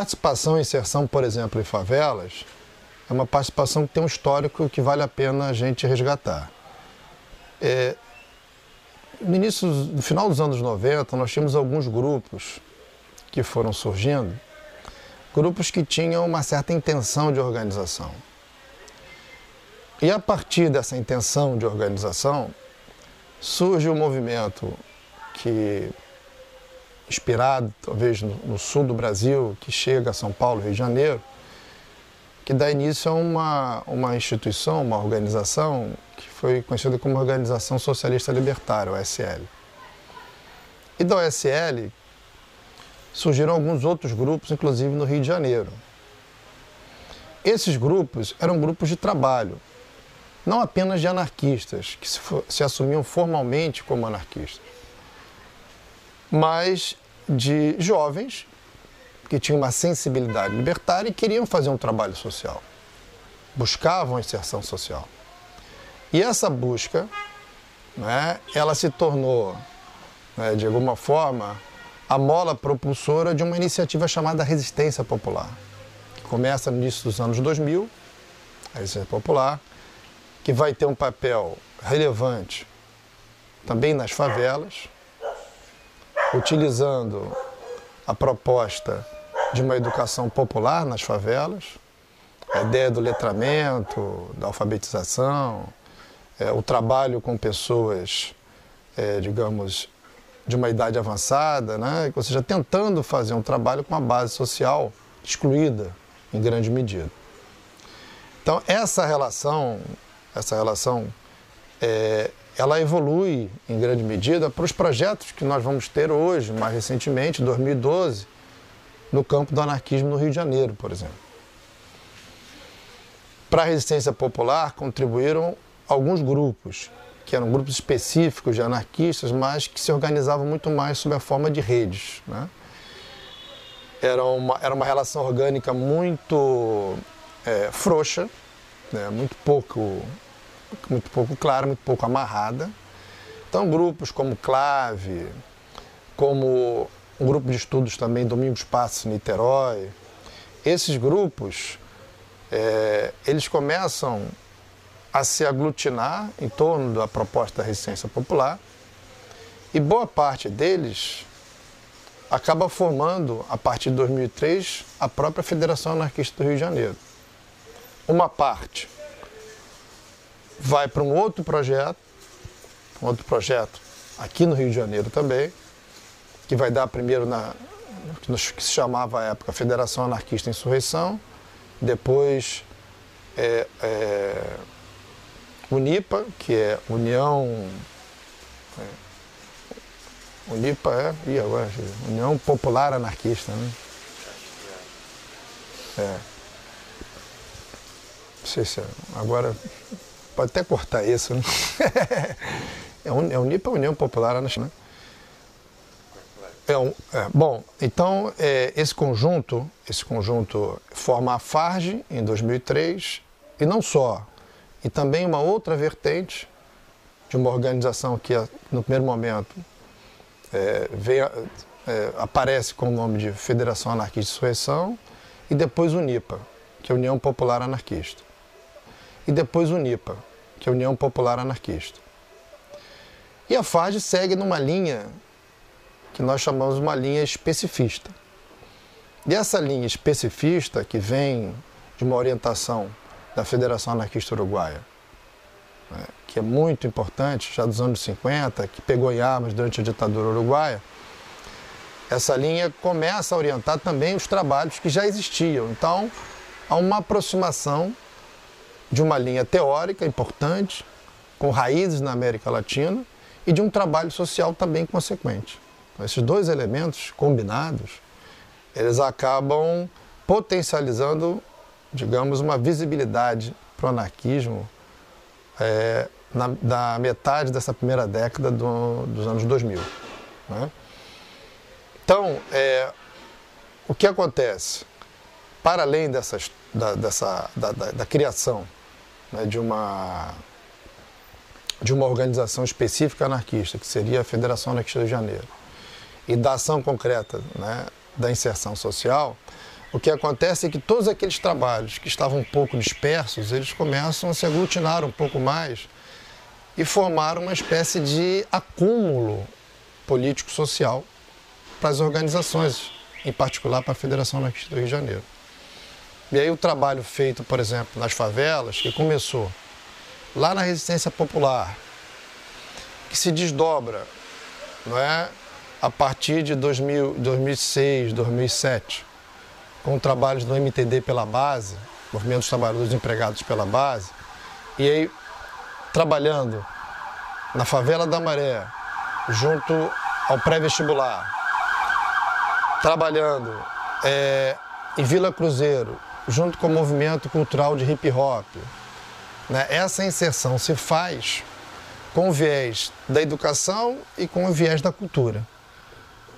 participação e inserção, por exemplo, em favelas, é uma participação que tem um histórico que vale a pena a gente resgatar. É, no início, no final dos anos 90, nós tínhamos alguns grupos que foram surgindo, grupos que tinham uma certa intenção de organização. E a partir dessa intenção de organização, surge um movimento que, inspirado talvez no, no, sul do Brasil, que chega a São Paulo, Rio de Janeiro, que dá início a uma, uma instituição, uma organização que foi conhecida como Organização Socialista Libertária, OSL. E da OSL surgiram alguns outros grupos, inclusive no Rio de Janeiro. Esses grupos eram grupos de trabalho, não apenas de anarquistas, que se, se assumiam formalmente como anarquistas, mas de jovens que tinham uma sensibilidade libertária e queriam fazer um trabalho social, buscavam a inserção social. E essa busca, né, ela se tornou, né, de alguma forma, a mola propulsora de uma iniciativa chamada Resistência Popular, que começa no início dos anos 2000, a Resistência Popular, que vai ter um papel relevante também nas favelas, utilizando a proposta de uma educação popular nas favelas, a ideia do letramento, da alfabetização, é, o trabalho com pessoas, é, digamos, de uma idade avançada, né? ou seja, tentando fazer um trabalho com a base social excluída em grande medida. Então, essa relação essa relação, é, ela evolui em grande medida para os projetos que nós vamos ter hoje, mais recentemente, em 2012, no campo do anarquismo no Rio de Janeiro, por exemplo. Para a resistência popular contribuíram alguns grupos, que eram grupos específicos de anarquistas, mas que se organizavam muito mais sob a forma de redes. Né? Era, uma, era uma relação orgânica muito é, frouxa, né, muito pouco muito pouco clara, muito pouco amarrada. Então grupos como Clave, como um grupo de estudos também Domingos Passos Niterói, esses grupos é, eles começam a se aglutinar em torno da proposta da resistência popular e boa parte deles acaba formando, a partir de 2003, a própria Federação Anarquista do Rio de Janeiro uma parte vai para um outro projeto, um outro projeto aqui no Rio de Janeiro também, que vai dar primeiro na que se chamava à época Federação Anarquista Insurreição, depois é, é, Unipa, que é União. É, Unipa é. Ih, agora, União Popular Anarquista, né? É sei se é, agora pode até cortar isso, né? é, un, é Unipa União Popular, né? É um, é, bom, então é, esse conjunto, esse conjunto forma a Farge em 2003 e não só, e também uma outra vertente de uma organização que no primeiro momento é, veio, é, aparece com o nome de Federação Anarquista de Insurreição e depois UNIPA, que é a União Popular Anarquista e depois o NIPA, que é a União Popular Anarquista. E a FARG segue numa linha que nós chamamos uma linha especificista. E essa linha especificista, que vem de uma orientação da Federação Anarquista Uruguaia, né, que é muito importante, já dos anos 50, que pegou em armas durante a ditadura uruguaia, essa linha começa a orientar também os trabalhos que já existiam. Então, há uma aproximação de uma linha teórica importante, com raízes na América Latina, e de um trabalho social também consequente. Então, esses dois elementos combinados, eles acabam potencializando, digamos, uma visibilidade para o anarquismo é, na, metade dessa primeira década do, dos anos 2000. Né? Então, é, o que acontece? Para além da, dessa, da, da, da criação né, de, uma, de uma organização específica anarquista, que seria a Federação Anarquista do Janeiro, e da ação concreta né, da inserção social, o que acontece é que todos aqueles trabalhos que estavam um pouco dispersos, eles começam a se aglutinar um pouco mais e formar uma espécie de acúmulo político-social para as organizações, em particular para a Federação Anarquista do Rio de Janeiro. E aí o trabalho feito, por exemplo, nas favelas, que começou lá na resistência popular, que se desdobra, não é, a partir de 2000, 2006, 2007, com trabalhos do MTD pela base, Movimento dos Trabalhadores Empregados pela base, e aí trabalhando na favela da Maré, junto ao pré-vestibular, trabalhando é, em Vila Cruzeiro, junto com o movimento cultural de hip hop. Né? Essa inserção se faz com o viés da educação e com o viés da cultura.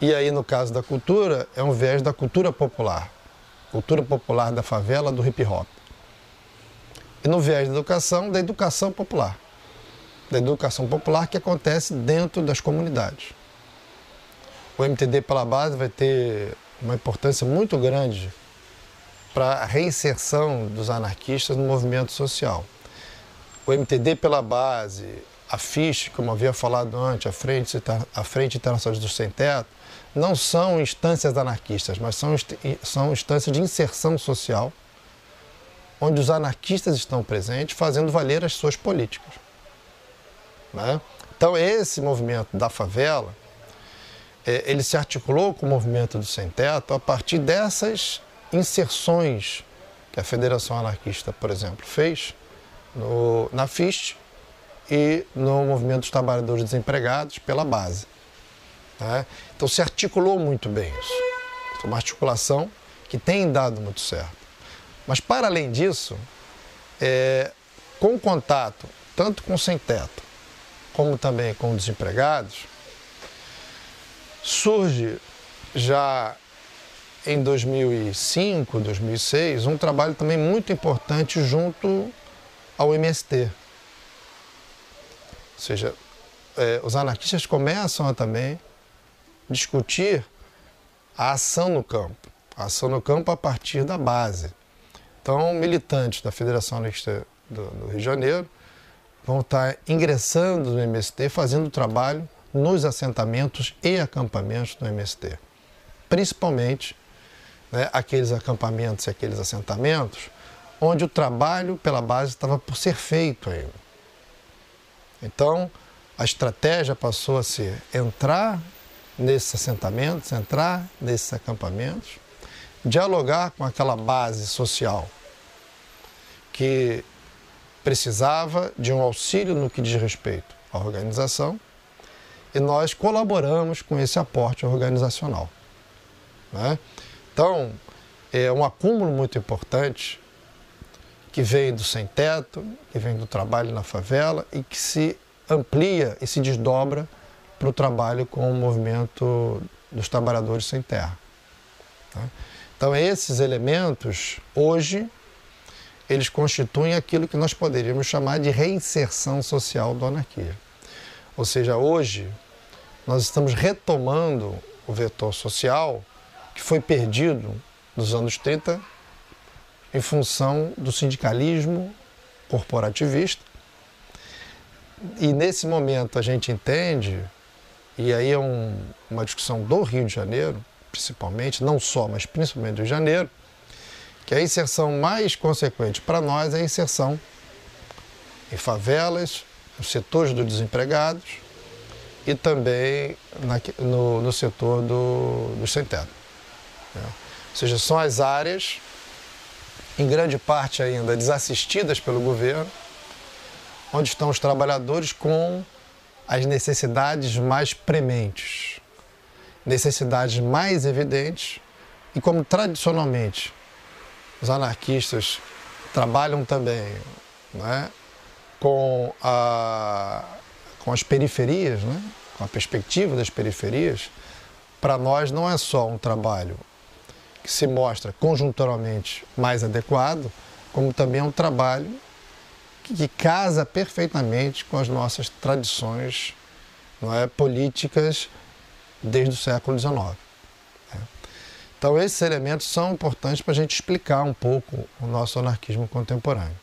E aí, no caso da cultura, é um viés da cultura popular cultura popular da favela, do hip hop. E no viés da educação, da educação popular. Da educação popular que acontece dentro das comunidades. O MTD pela base vai ter uma importância muito grande para a reinserção dos anarquistas no movimento social. O MTD pela base, a FISH, como havia falado antes, a Frente, a Frente Internacional dos Sem Teto, não são instâncias anarquistas, mas são, são instâncias de inserção social, onde os anarquistas estão presentes fazendo valer as suas políticas. Né? Então, esse movimento da favela, é, ele se articulou com o movimento do sem-teto a partir dessas inserções que a Federação Anarquista, por exemplo, fez no, na FIST e no Movimento dos Trabalhadores Desempregados pela base. Né? Então se articulou muito bem isso. Foi uma articulação que tem dado muito certo. Mas para além disso, é, com contato tanto com o sem-teto como também com os desempregados, surge já em 2005, 2006, um trabalho também muito importante junto ao MST. Ou seja, é, os anarquistas começam a também discutir a ação no campo, a ação no campo a partir da base. Então, militantes da Federação Anarquista do, do Rio de Janeiro vão estar ingressando no MST, fazendo trabalho nos assentamentos e acampamentos do MST. Principalmente né, aqueles acampamentos e aqueles assentamentos onde o trabalho pela base estava por ser feito ainda. Então, a estratégia passou a ser entrar nesses assentamentos, entrar nesses acampamentos, dialogar com aquela base social que precisava de um auxílio no que diz respeito à organização e nós colaboramos com esse aporte organizacional. Né? Então, é um acúmulo muito importante que vem do sem-teto, que vem do trabalho na favela e que se amplia e se desdobra para o trabalho com o movimento dos trabalhadores sem terra. Tá? Então, esses elementos, hoje, eles constituem aquilo que nós poderíamos chamar de reinserção social do anarquia. Ou seja, hoje, nós estamos retomando o vetor social que foi perdido nos anos 30 em função do sindicalismo corporativista. E nesse momento a gente entende e aí é um, uma discussão do Rio de Janeiro, principalmente, não só, mas principalmente do Rio de Janeiro, que a inserção mais consequente para nós é a inserção em favelas, nos setores dos desempregados e também na, no, no, setor do, do sem-teto. Né? Ou seja, são as áreas, em grande parte ainda desassistidas pelo governo, onde estão os trabalhadores com as necessidades mais prementes, necessidades mais evidentes, e como tradicionalmente os anarquistas trabalham também né, com, a, com as periferias, né, com a perspectiva das periferias, para nós não é só um trabalho que se mostra conjunturalmente mais adequado, como também é um trabalho que casa perfeitamente com as nossas tradições não é, políticas desde o século XIX. Né? Então, esses elementos são importantes para a gente explicar um pouco o nosso anarquismo contemporâneo.